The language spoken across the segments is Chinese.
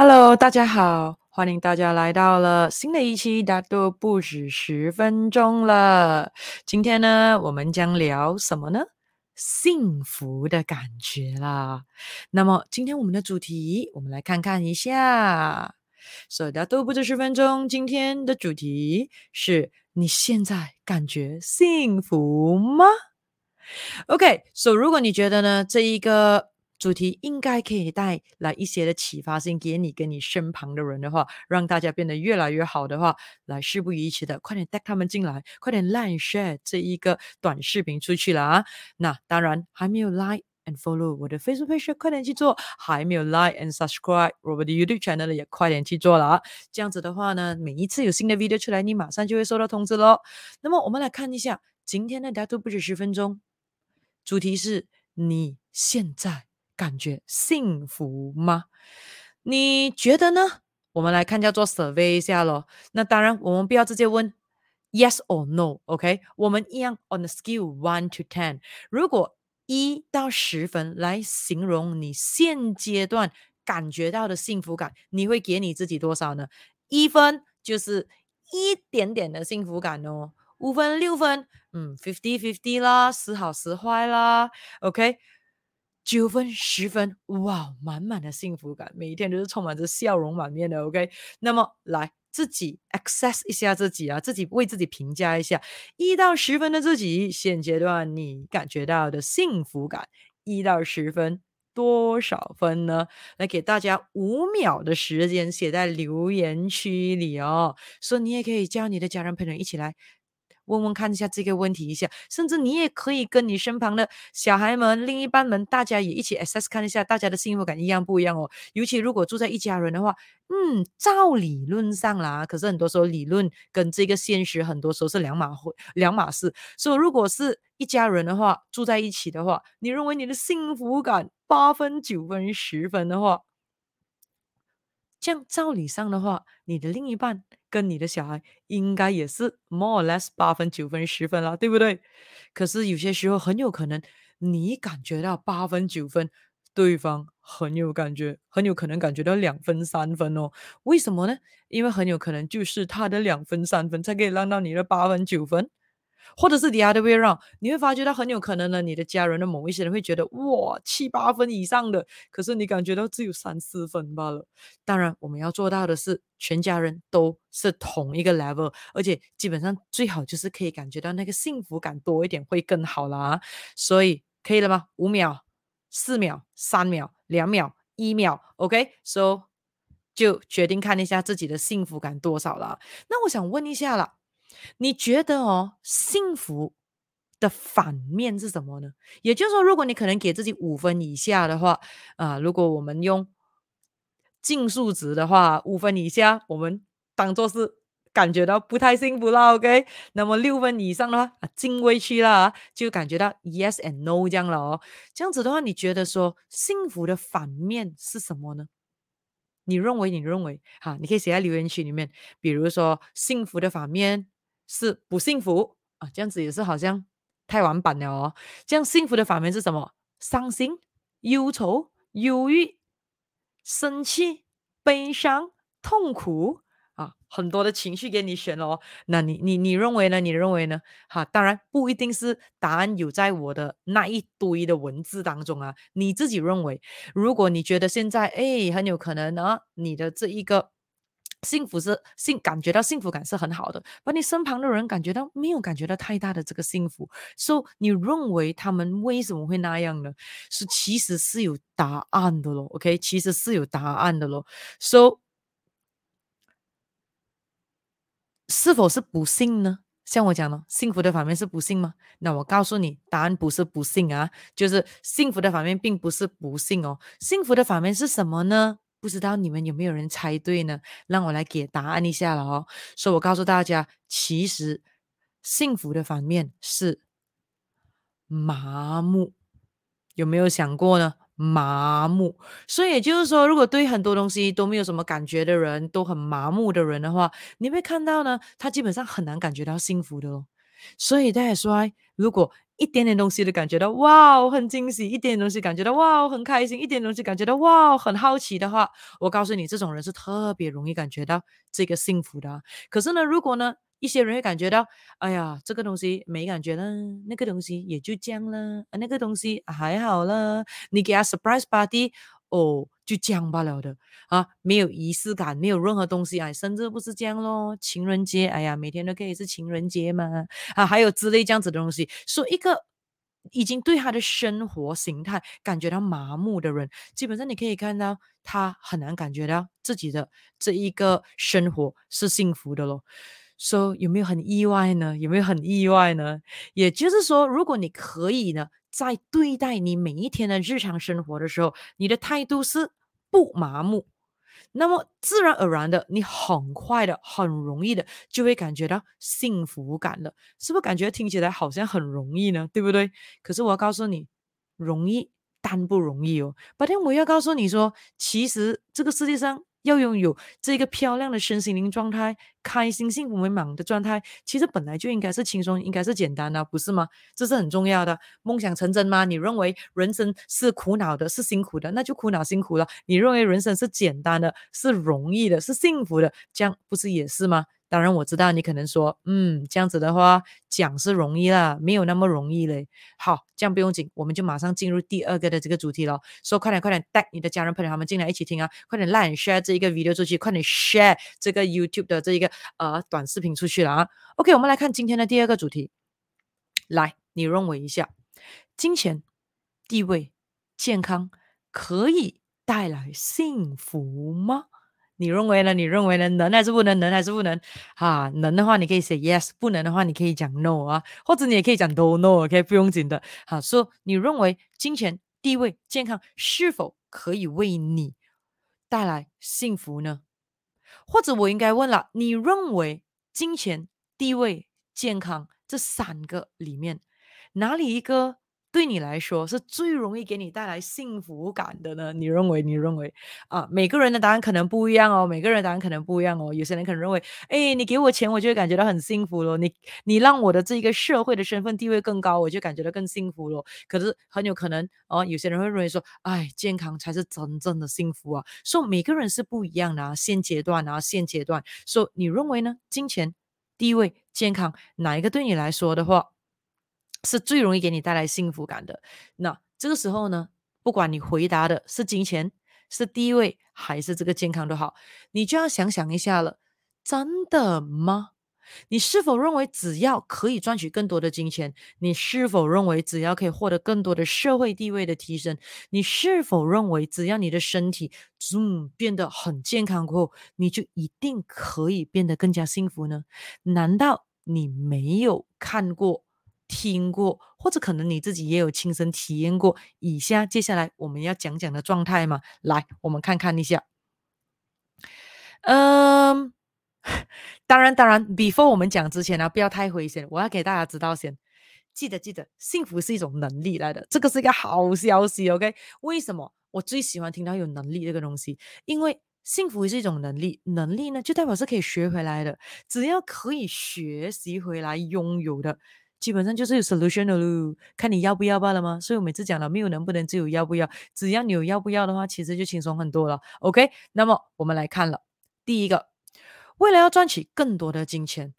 Hello，大家好，欢迎大家来到了新的一期，大都不止十分钟了。今天呢，我们将聊什么呢？幸福的感觉啦。那么今天我们的主题，我们来看看一下。所以大都不止十分钟，今天的主题是你现在感觉幸福吗？OK，so 如果你觉得呢，这一个。主题应该可以带来一些的启发性给你跟你身旁的人的话，让大家变得越来越好的话，来事不宜迟的，快点带他们进来，快点 like share 这一个短视频出去了啊！那当然还没有 like and follow 我的 Facebook page，快点去做；还没有 like and subscribe 我的 YouTube channel 也快点去做了！这样子的话呢，每一次有新的 video 出来，你马上就会收到通知喽。那么我们来看一下今天的大都不止十分钟，主题是你现在。感觉幸福吗？你觉得呢？我们来看叫做 survey 一下咯。那当然，我们不要直接问 yes or no，OK？我们一样 on the scale one to ten，如果一到十分来形容你现阶段感觉到的幸福感，你会给你自己多少呢？一分就是一点点的幸福感哦，五分、六分，嗯，fifty fifty 啦，时好时坏啦，OK？九分、十分，哇，满满的幸福感，每一天都是充满着笑容满面的。OK，那么来自己 access 一下自己啊，自己为自己评价一下，一到十分的自己，现阶段你感觉到的幸福感，一到十分多少分呢？来给大家五秒的时间写在留言区里哦，所以你也可以叫你的家人朋友一起来。问问看一下这个问题一下，甚至你也可以跟你身旁的小孩们、另一半们，大家也一起 assess 看一下大家的幸福感一样不一样哦。尤其如果住在一家人的话，嗯，照理论上啦，可是很多时候理论跟这个现实很多时候是两码回两码事。所以如果是一家人的话，住在一起的话，你认为你的幸福感八分、九分、十分的话，这样照理上的话，你的另一半。跟你的小孩应该也是 more or less 八分、九分、十分啦，对不对？可是有些时候很有可能你感觉到八分、九分，对方很有感觉，很有可能感觉到两分、三分哦。为什么呢？因为很有可能就是他的两分、三分才可以让到你的八分、九分。或者是 the other way around，你会发觉到很有可能呢，你的家人的某一些人会觉得哇七八分以上的，可是你感觉到只有三四分罢了。当然，我们要做到的是全家人都是同一个 level，而且基本上最好就是可以感觉到那个幸福感多一点会更好啦。所以可以了吗？五秒、四秒、三秒、两秒、一秒，OK，so 就决定看一下自己的幸福感多少了。那我想问一下了。你觉得哦，幸福的反面是什么呢？也就是说，如果你可能给自己五分以下的话，啊、如果我们用净数值的话，五分以下，我们当做是感觉到不太幸福了，OK？那么六分以上的话，啊，进位区了，就感觉到 yes and no 这样了哦。这样子的话，你觉得说幸福的反面是什么呢？你认为？你认为？哈，你可以写在留言区里面。比如说，幸福的反面。是不幸福啊，这样子也是好像太完板了哦。这样幸福的反面是什么？伤心、忧愁、忧郁、生气、悲伤、痛苦啊，很多的情绪给你选哦。那你你你认为呢？你认为呢？哈，当然不一定是答案有在我的那一堆的文字当中啊。你自己认为，如果你觉得现在哎很有可能呢，你的这一个。幸福是幸，感觉到幸福感是很好的，把你身旁的人感觉到没有感觉到太大的这个幸福，所以你认为他们为什么会那样呢？是其实是有答案的咯，OK，其实是有答案的咯。So 是否是不幸呢？像我讲的，幸福的反面是不幸吗？那我告诉你，答案不是不幸啊，就是幸福的反面并不是不幸哦，幸福的反面是什么呢？不知道你们有没有人猜对呢？让我来给答案一下了哦。所以我告诉大家，其实幸福的反面是麻木，有没有想过呢？麻木。所以也就是说，如果对很多东西都没有什么感觉的人，都很麻木的人的话，你会看到呢，他基本上很难感觉到幸福的哦。所以大家说，如果一点点东西都感觉到哇，我很惊喜；一点点东西感觉到哇，我很开心；一点点东西感觉到哇，很好奇的话，我告诉你，这种人是特别容易感觉到这个幸福的。可是呢，如果呢，一些人会感觉到，哎呀，这个东西没感觉呢，那个东西也就这样了，那个东西还好了，你给他 surprise party，哦，就这样罢了的啊，没有仪式感，没有任何东西啊，甚至不是这样咯，情人节，哎呀，每天都可以是情人节嘛，啊，还有之类这样子的东西，说一个已经对他的生活形态感觉到麻木的人，基本上你可以看到他很难感觉到自己的这一个生活是幸福的咯。说、有没有很意外呢？有没有很意外呢？也就是说，如果你可以呢，在对待你每一天的日常生活的时候，你的态度是不麻木，那么自然而然的，你很快的、很容易的就会感觉到幸福感了。是不是感觉听起来好像很容易呢？对不对？可是我要告诉你，容易但不容易哦。白天我要告诉你说，其实这个世界上。要拥有这个漂亮的身心灵状态，开心、幸福、美满的状态，其实本来就应该是轻松，应该是简单的，不是吗？这是很重要的。梦想成真吗？你认为人生是苦恼的，是辛苦的，那就苦恼辛苦了。你认为人生是简单的，是容易的，是幸福的，这样不是也是吗？当然我知道你可能说，嗯，这样子的话讲是容易啦，没有那么容易嘞。好，这样不用紧，我们就马上进入第二个的这个主题了。说、so, 快点快点带你的家人朋友他们进来一起听啊，快点 like share 这一个 video 出去，快点 share 这个 YouTube 的这一个呃短视频出去了啊。OK，我们来看今天的第二个主题，来，你认为一下，金钱、地位、健康可以带来幸福吗？你认为呢？你认为呢？能还是不能？能还是不能？啊，能的话你可以写 yes，不能的话你可以讲 no 啊，或者你也可以讲 don't know，OK，不用紧的。好，说你认为金钱、地位、健康是否可以为你带来幸福呢？或者我应该问了，你认为金钱、地位、健康这三个里面哪里一个？对你来说是最容易给你带来幸福感的呢？你认为？你认为？啊，每个人的答案可能不一样哦，每个人的答案可能不一样哦。有些人可能认为，哎，你给我钱，我就会感觉到很幸福咯。你你让我的这个社会的身份地位更高，我就感觉到更幸福咯。可是很有可能哦，有些人会认为说，哎，健康才是真正的幸福啊。所以每个人是不一样的啊，现阶段啊，现阶段。所以你认为呢？金钱、地位、健康，哪一个对你来说的话？是最容易给你带来幸福感的。那这个时候呢，不管你回答的是金钱、是地位，还是这个健康都好，你就要想想一下了。真的吗？你是否认为只要可以赚取更多的金钱，你是否认为只要可以获得更多的社会地位的提升，你是否认为只要你的身体嗯变得很健康过后，你就一定可以变得更加幸福呢？难道你没有看过？听过，或者可能你自己也有亲身体验过以下接下来我们要讲讲的状态吗？来，我们看看一下。嗯，当然，当然，before 我们讲之前呢，不要太危险。我要给大家知道先，记得记得，幸福是一种能力来的，这个是一个好消息。OK，为什么我最喜欢听到有能力这个东西？因为幸福是一种能力，能力呢就代表是可以学回来的，只要可以学习回来拥有的。基本上就是有 solution 的喽，看你要不要罢了吗？所以我每次讲了，没有能不能，只有要不要。只要你有要不要的话，其实就轻松很多了。OK，那么我们来看了第一个，为了要赚取更多的金钱，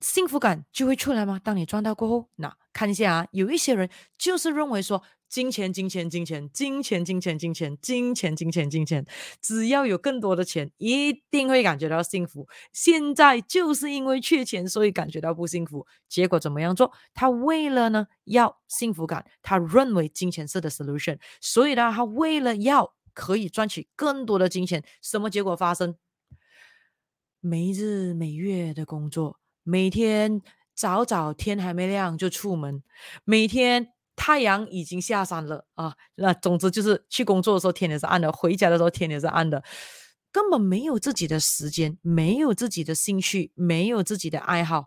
幸福感就会出来吗？当你赚到过后，那看一下啊，有一些人就是认为说。金钱，金钱，金钱，金钱，金钱，金钱，金钱，金钱，金钱，只要有更多的钱，一定会感觉到幸福。现在就是因为缺钱，所以感觉到不幸福。结果怎么样做？他为了呢要幸福感，他认为金钱是的 solution，所以呢，他为了要可以赚取更多的金钱，什么结果发生？没日没月的工作，每天早早天还没亮就出门，每天。太阳已经下山了啊！那总之就是去工作的时候天也是暗的，回家的时候天也是暗的，根本没有自己的时间，没有自己的兴趣，没有自己的爱好，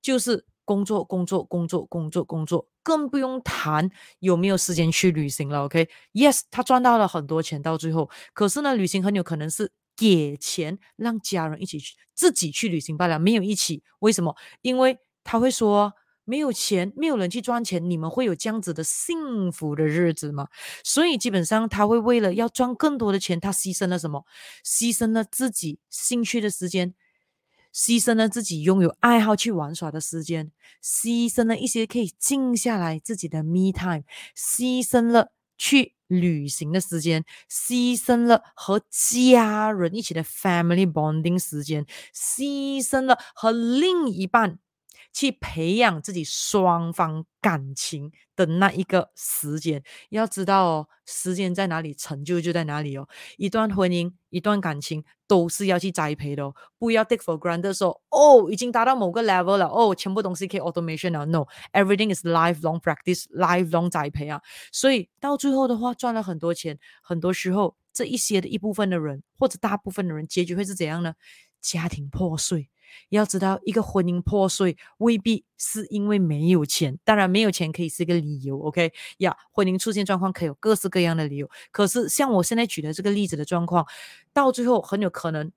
就是工作工作工作工作工作，更不用谈有没有时间去旅行了。OK，Yes，他赚到了很多钱到最后，可是呢，旅行很有可能是给钱让家人一起去自己去旅行罢了，没有一起。为什么？因为他会说。没有钱，没有人去赚钱，你们会有这样子的幸福的日子吗？所以基本上他会为了要赚更多的钱，他牺牲了什么？牺牲了自己兴趣的时间，牺牲了自己拥有爱好去玩耍的时间，牺牲了一些可以静下来自己的 me time，牺牲了去旅行的时间，牺牲了和家人一起的 family bonding 时间，牺牲了和另一半。去培养自己双方感情的那一个时间，要知道哦，时间在哪里，成就就在哪里哦。一段婚姻，一段感情，都是要去栽培的哦。不要 take for granted 说，哦，已经达到某个 level 了，哦，全部东西可以 automation 了。No，everything is lifelong practice，lifelong 栽培啊。所以到最后的话，赚了很多钱，很多时候这一些的一部分的人，或者大部分的人，结局会是怎样呢？家庭破碎。要知道，一个婚姻破碎未必是因为没有钱，当然没有钱可以是一个理由。OK 呀，婚姻出现状况可以有各式各样的理由。可是像我现在举的这个例子的状况，到最后很有可能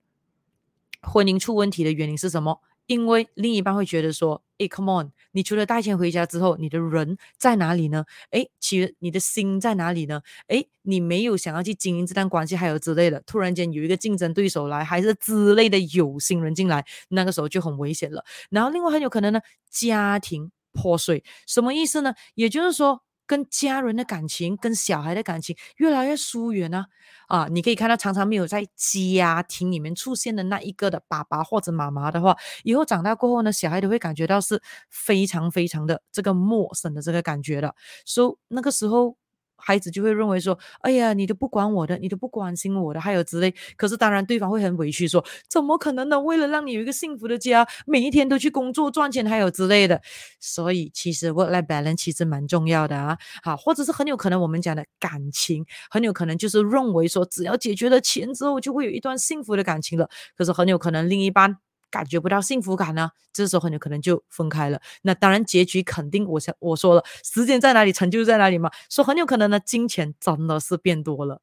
婚姻出问题的原因是什么？因为另一半会觉得说，诶，come on，你除了带钱回家之后，你的人在哪里呢？诶，其实你的心在哪里呢？诶，你没有想要去经营这段关系，还有之类的。突然间有一个竞争对手来，还是之类的有心人进来，那个时候就很危险了。然后另外很有可能呢，家庭破碎，什么意思呢？也就是说。跟家人的感情，跟小孩的感情越来越疏远呢、啊。啊，你可以看到常常没有在家庭里面出现的那一个的爸爸或者妈妈的话，以后长大过后呢，小孩都会感觉到是非常非常的这个陌生的这个感觉的。所以那个时候。孩子就会认为说：“哎呀，你都不管我的，你都不关心我的，还有之类。”可是当然，对方会很委屈说：“怎么可能呢？为了让你有一个幸福的家，每一天都去工作赚钱，还有之类的。”所以其实 work-life balance 其实蛮重要的啊。好，或者是很有可能我们讲的感情，很有可能就是认为说，只要解决了钱之后，就会有一段幸福的感情了。可是很有可能另一半。感觉不到幸福感呢，这时候很有可能就分开了。那当然，结局肯定我想我说了，时间在哪里，成就在哪里嘛。说很有可能呢，金钱真的是变多了，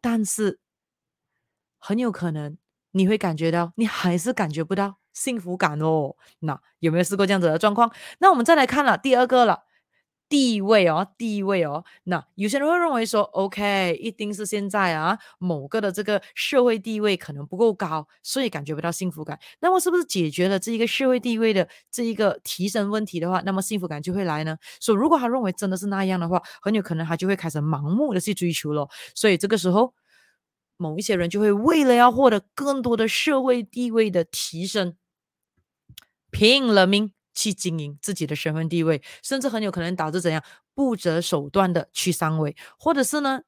但是很有可能你会感觉到，你还是感觉不到幸福感哦。那有没有试过这样子的状况？那我们再来看了第二个了。地位哦，地位哦，那有些人会认为说，OK，一定是现在啊，某个的这个社会地位可能不够高，所以感觉不到幸福感。那么是不是解决了这一个社会地位的这一个提升问题的话，那么幸福感就会来呢？所以如果他认为真的是那样的话，很有可能他就会开始盲目的去追求了。所以这个时候，某一些人就会为了要获得更多的社会地位的提升，拼了命。去经营自己的身份地位，甚至很有可能导致怎样不择手段的去上位，或者是呢，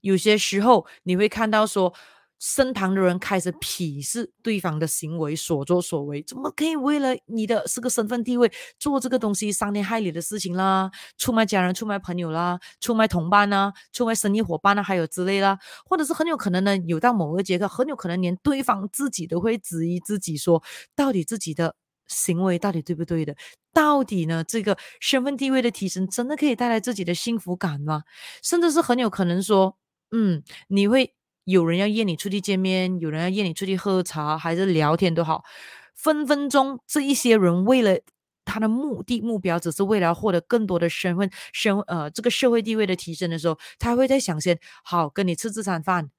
有些时候你会看到说，身旁的人开始鄙视对方的行为所作所为，怎么可以为了你的这个身份地位做这个东西伤天害理的事情啦？出卖家人、出卖朋友啦，出卖同伴啊，出卖生意伙伴啊，还有之类啦，或者是很有可能呢，有到某个节刻，很有可能连对方自己都会质疑自己说，到底自己的。行为到底对不对的？到底呢？这个身份地位的提升真的可以带来自己的幸福感吗？甚至是很有可能说，嗯，你会有人要约你出去见面，有人要约你出去喝茶，还是聊天都好，分分钟这一些人为了他的目的目标，只是为了获得更多的身份身呃这个社会地位的提升的时候，他会在想先好跟你吃这餐饭，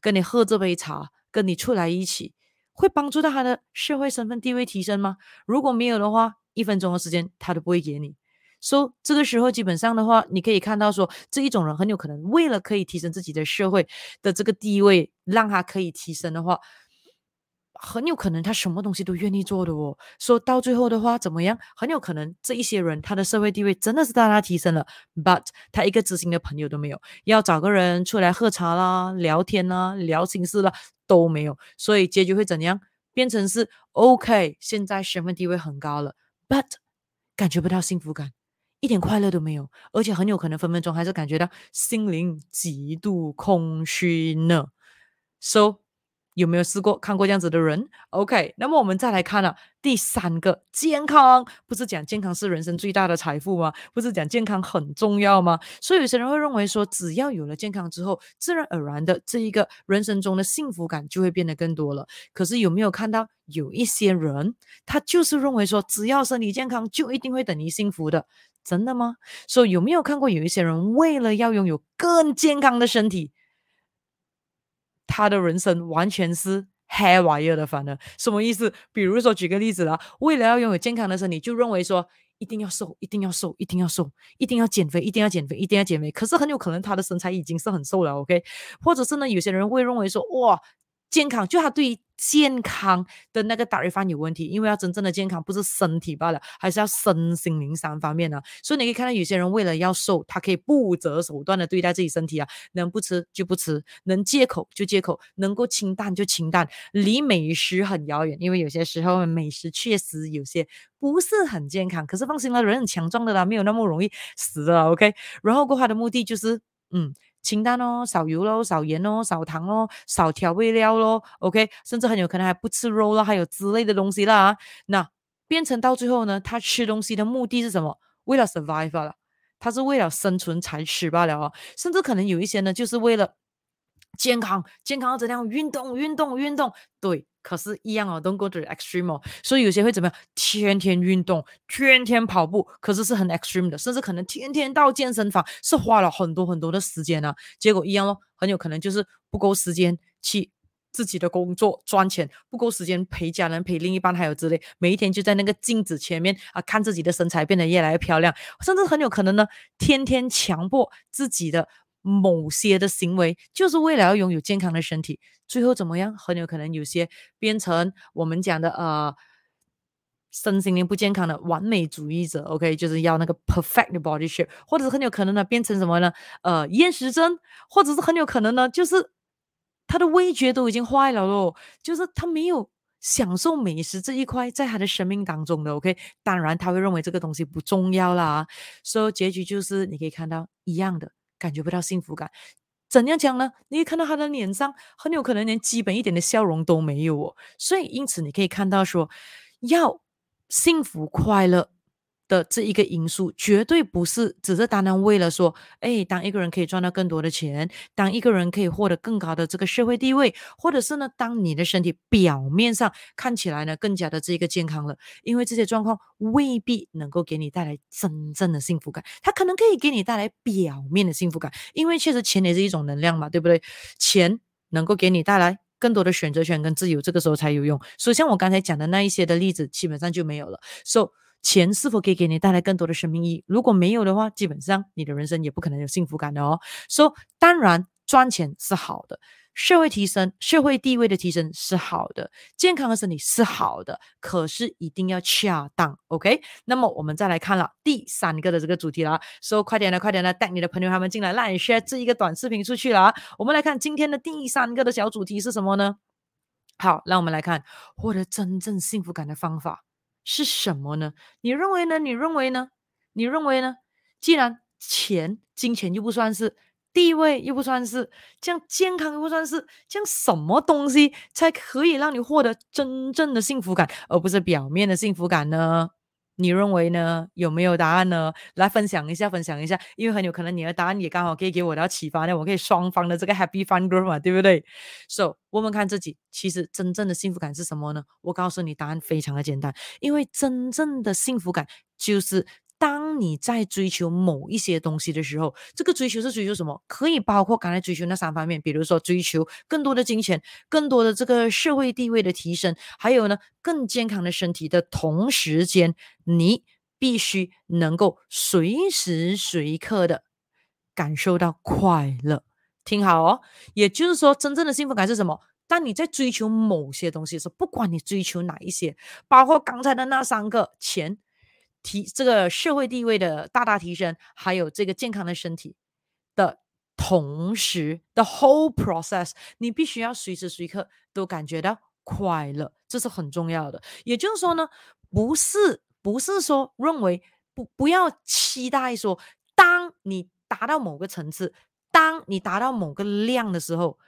跟你喝这杯茶，跟你出来一起。会帮助到他的社会身份地位提升吗？如果没有的话，一分钟的时间他都不会给你。所以这个时候基本上的话，你可以看到说，这一种人很有可能为了可以提升自己的社会的这个地位，让他可以提升的话。很有可能他什么东西都愿意做的哦，说到最后的话怎么样？很有可能这一些人他的社会地位真的是大大提升了，but 他一个知心的朋友都没有，要找个人出来喝茶啦、聊天啦、聊心事啦都没有，所以结局会怎样？变成是 OK，现在身份地位很高了，but 感觉不到幸福感，一点快乐都没有，而且很有可能分分钟还是感觉到心灵极度空虚呢。So 有没有试过看过这样子的人？OK，那么我们再来看了、第三个，健康不是讲健康是人生最大的财富吗？不是讲健康很重要吗？所以有些人会认为说，只要有了健康之后，自然而然的这一个人生中的幸福感就会变得更多了。可是有没有看到有一些人，他就是认为说，只要身体健康就一定会等于幸福的？真的吗？所以有没有看过有一些人为了要拥有更健康的身体？他的人生完全是 haywire 的，反而什么意思？比如说举个例子啦，为了要拥有健康的身体，就认为说一定要瘦，一定要瘦，一定要瘦，一定要减肥，一定要减肥，一定要减肥。可是很有可能他的身材已经是很瘦了，OK？或者是呢，有些人会认为说，哇。健康，就他对于健康的那个打法有问题，因为要真正的健康不是身体罢了，还是要身心灵三方面呢、所以你可以看到有些人为了要瘦，他可以不择手段的对待自己身体啊，能不吃就不吃，能戒口就戒口，能够清淡就清淡，离美食很遥远。因为有些时候美食确实有些不是很健康，可是放心了，人很强壮的啦，没有那么容易死的啦，OK。然后过他的目的就是，嗯。清淡哦，少油咯，少盐咯，少糖咯，少调味料咯，OK，甚至很有可能还不吃肉了，还有之类的东西啦。那变成到最后呢，他吃东西的目的是什么？为了 survive 了，他是为了生存才吃罢了啊。甚至可能有一些呢，就是为了健康，健康要怎样？运动，运动，运动，对。可是，一样哦，don't go to the extreme 哦。所以有些会怎么样？天天运动，天天跑步，可是是很 extreme 的，甚至可能天天到健身房，是花了很多很多的时间啊。结果一样咯，很有可能就是不够时间去自己的工作赚钱，不够时间陪家人、陪另一半，还有之类。每一天就在那个镜子前面啊，看自己的身材变得越来越漂亮，甚至很有可能呢，天天强迫自己的。某些的行为就是为了要拥有健康的身体，最后怎么样？很有可能有些变成我们讲的呃，身心灵不健康的完美主义者。OK，就是要那个 perfect body shape，或者是很有可能呢变成什么呢？呃，厌食症，或者是很有可能呢，就是他的味觉都已经坏了咯，就是他没有享受美食这一块在他的生命当中的。OK，当然他会认为这个东西不重要啦。所以结局就是你可以看到一样的。感觉不到幸福感，怎样讲呢？你看到他的脸上很有可能连基本一点的笑容都没有哦，所以因此你可以看到说，要幸福快乐。的这一个因素绝对不是只是单单为了说，哎，当一个人可以赚到更多的钱，当一个人可以获得更高的这个社会地位，或者是呢，当你的身体表面上看起来呢更加的这个健康了，因为这些状况未必能够给你带来真正的幸福感，它可能可以给你带来表面的幸福感，因为确实钱也是一种能量嘛，对不对？钱能够给你带来更多的选择权跟自由，这个时候才有用。所以像我刚才讲的那一些的例子，基本上就没有了。So 钱是否可以给你带来更多的生命意义？如果没有的话，基本上你的人生也不可能有幸福感的哦。说，当然赚钱是好的，社会提升、社会地位的提升是好的，健康的身体是好的，可是一定要恰当。OK，那么我们再来看了第三个的这个主题了。说，快点的，快点的，带你的朋友他们进来，让你 share 这一个短视频出去了。我们来看今天的第三个的小主题是什么呢？好，让我们来看获得真正幸福感的方法。是什么呢？你认为呢？你认为呢？你认为呢？既然钱、金钱又不算是，地位又不算是，这样健康又不算是，这样什么东西才可以让你获得真正的幸福感，而不是表面的幸福感呢？你认为呢？有没有答案呢？来分享一下，分享一下，因为很有可能你的答案也刚好可以给我的启发呢。我可以双方的这个 happy fun group 嘛，对不对？So，问问看自己，其实真正的幸福感是什么呢？我告诉你，答案非常的简单，因为真正的幸福感就是。当你在追求某一些东西的时候，这个追求是追求什么？可以包括刚才追求那三方面，比如说追求更多的金钱、更多的这个社会地位的提升，还有呢，更健康的身体的同时间，你必须能够随时随刻的感受到快乐。听好哦，也就是说，真正的幸福感是什么？当你在追求某些东西的时候，不管你追求哪一些，包括刚才的那三个钱。提这个社会地位的大大提升，还有这个健康的身体的同时，the whole process，你必须要随时随刻都感觉到快乐，这是很重要的。也就是说呢，不是不是说认为不不要期待说，当你达到某个层次，当你达到某个量的时候，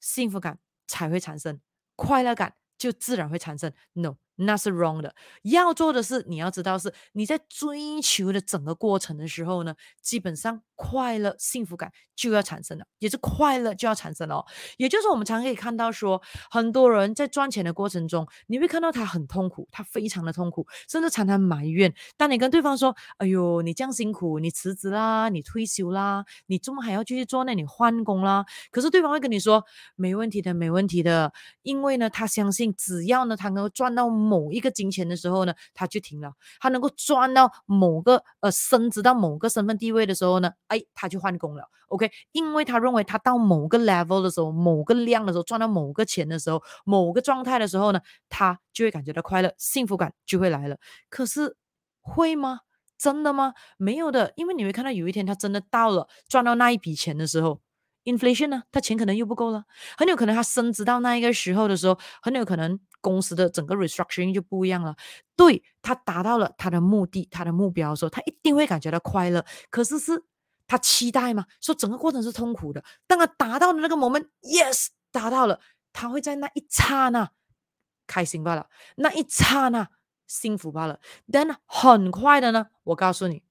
幸福感。才会产生快乐感，就自然会产生。No。那是 wrong 的，要做的是，你要知道是你在追求的整个过程的时候呢，基本上快乐、幸福感就要产生了，也是快乐就要产生了哦。也就是我们常可以看到说，很多人在赚钱的过程中，你会看到他很痛苦，他非常的痛苦，甚至常常埋怨。当你跟对方说：“哎呦，你这样辛苦，你辞职啦，你退休啦，你怎么还要继续做？那你换工啦？”可是对方会跟你说：“没问题的，没问题的，因为呢，他相信只要呢，他能够赚到。”某一个金钱的时候呢，他就停了。他能够赚到某个呃升职到某个身份地位的时候呢，哎，他就换工了。OK，因为他认为他到某个 level 的时候，某个量的时候，赚到某个钱的时候，某个状态的时候呢，他就会感觉到快乐，幸福感就会来了。可是会吗？真的吗？没有的，因为你会看到有一天他真的到了赚到那一笔钱的时候。inflation 呢，他钱可能又不够了，很有可能他升职到那一个时候的时候，很有可能公司的整个 restructuring 就不一样了。对，他达到了他的目的，他的目标的时候，他一定会感觉到快乐。可是是他期待嘛，说整个过程是痛苦的。当他达到的那个 moment，yes，达到了，他会在那一刹那开心罢了，那一刹那幸福罢了。但很快的呢，我告诉你，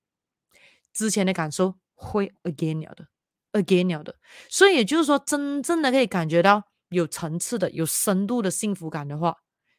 之前的感受会 again 了的。again 了的，所以也就是说，真正的可以感觉到有层次的、有深度的幸福感的话，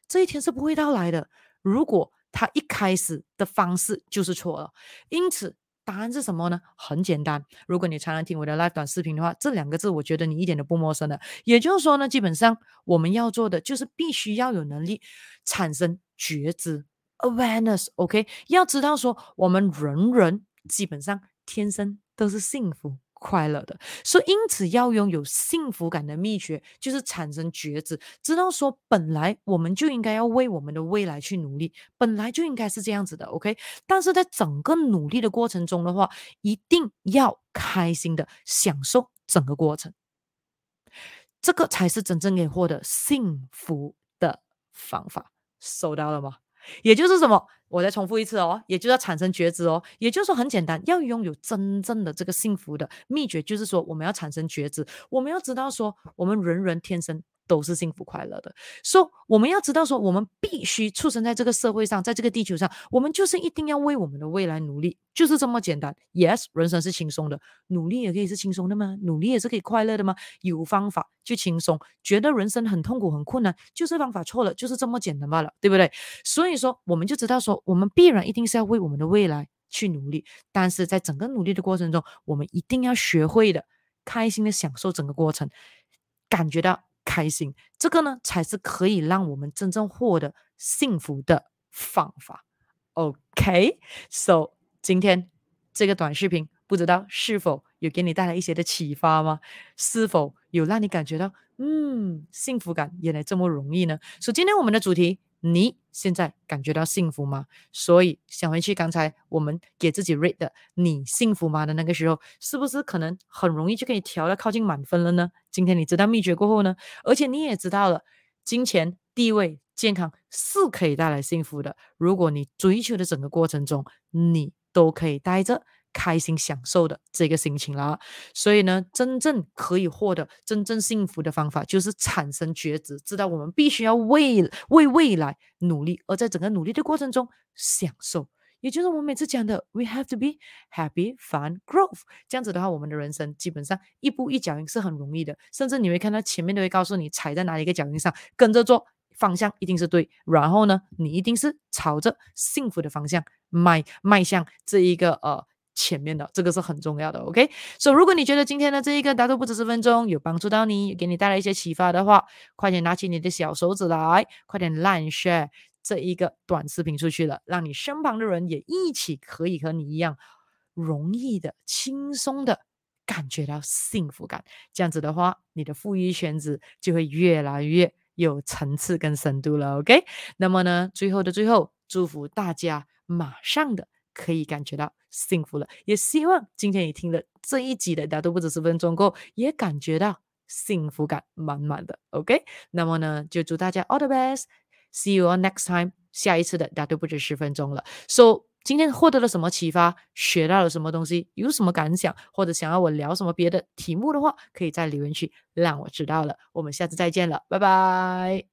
这一天是不会到来的。如果他一开始的方式就是错了，因此答案是什么呢？很简单，如果你常常听我的 live 短视频的话，这两个字我觉得你一点都不陌生的。也就是说呢，基本上我们要做的就是必须要有能力产生觉知 awareness，OK，、要知道说我们人人基本上天生都是幸福。快乐的，所以因此要拥有幸福感的秘诀，就是产生觉知，知道说本来我们就应该要为我们的未来去努力，本来就应该是这样子的，OK。但是在整个努力的过程中的话，一定要开心的享受整个过程，这个才是真正可以获得幸福的方法。收到了吗？也就是什么？我再重复一次哦，也就是要产生觉知哦，也就是说很简单，要拥有真正的这个幸福的秘诀，就是说我们要产生觉知，我们要知道说我们人人天生。都是幸福快乐的，所以我们要知道说，我们必须出生在这个社会上，在这个地球上，我们就是一定要为我们的未来努力，就是这么简单。Yes，人生是轻松的，努力也可以是轻松的吗？努力也是可以快乐的吗？有方法就轻松，觉得人生很痛苦很困难，就是方法错了，就是这么简单罢了，对不对？所以说，我们就知道说，我们必然一定是要为我们的未来去努力，但是在整个努力的过程中，我们一定要学会的，开心的享受整个过程，感觉到。开心，这个呢才是可以让我们真正获得幸福的方法。OK，so、今天这个短视频，不知道是否有给你带来一些的启发吗？是否有让你感觉到，嗯，幸福感原来这么容易呢？所以今天我们的主题。你现在感觉到幸福吗？所以想回去刚才我们给自己 rate 的“你幸福吗”的那个时候，是不是可能很容易就可以调到靠近满分了呢？今天你知道秘诀过后呢，而且你也知道了，金钱、地位、健康是可以带来幸福的。如果你追求的整个过程中，你都可以带着。开心享受的这个心情啦，所以呢，真正可以获得真正幸福的方法，就是产生觉知，知道我们必须要为为未来努力，而在整个努力的过程中享受，也就是我们每次讲的，we have to be happy, fun, growth。这样子的话，我们的人生基本上一步一脚印是很容易的，甚至你会看到前面都会告诉你踩在哪一个脚印上，跟着做，方向一定是对。然后呢，你一定是朝着幸福的方向迈迈向这一个呃。前面的这个是很重要的，OK。所以如果你觉得今天的这一个答对不止十分钟有帮助到你，给你带来一些启发的话，快点拿起你的小手指来，快点 Line share 这一个短视频出去了，让你身旁的人也一起可以和你一样容易的、轻松的感觉到幸福感。这样子的话，你的富裕圈子就会越来越有层次跟深度了，OK。那么呢，最后的最后，祝福大家马上的。可以感觉到幸福了，也希望今天你听了这一集的，大都不止十分钟后，也感觉到幸福感满满的。OK，那么呢，就祝大家 all the best，see you on next time，下一次的大都不止十分钟了。So 今天获得了什么启发，学到了什么东西，有什么感想，或者想要我聊什么别的题目的话，可以在留言区让我知道了。我们下次再见了，拜拜。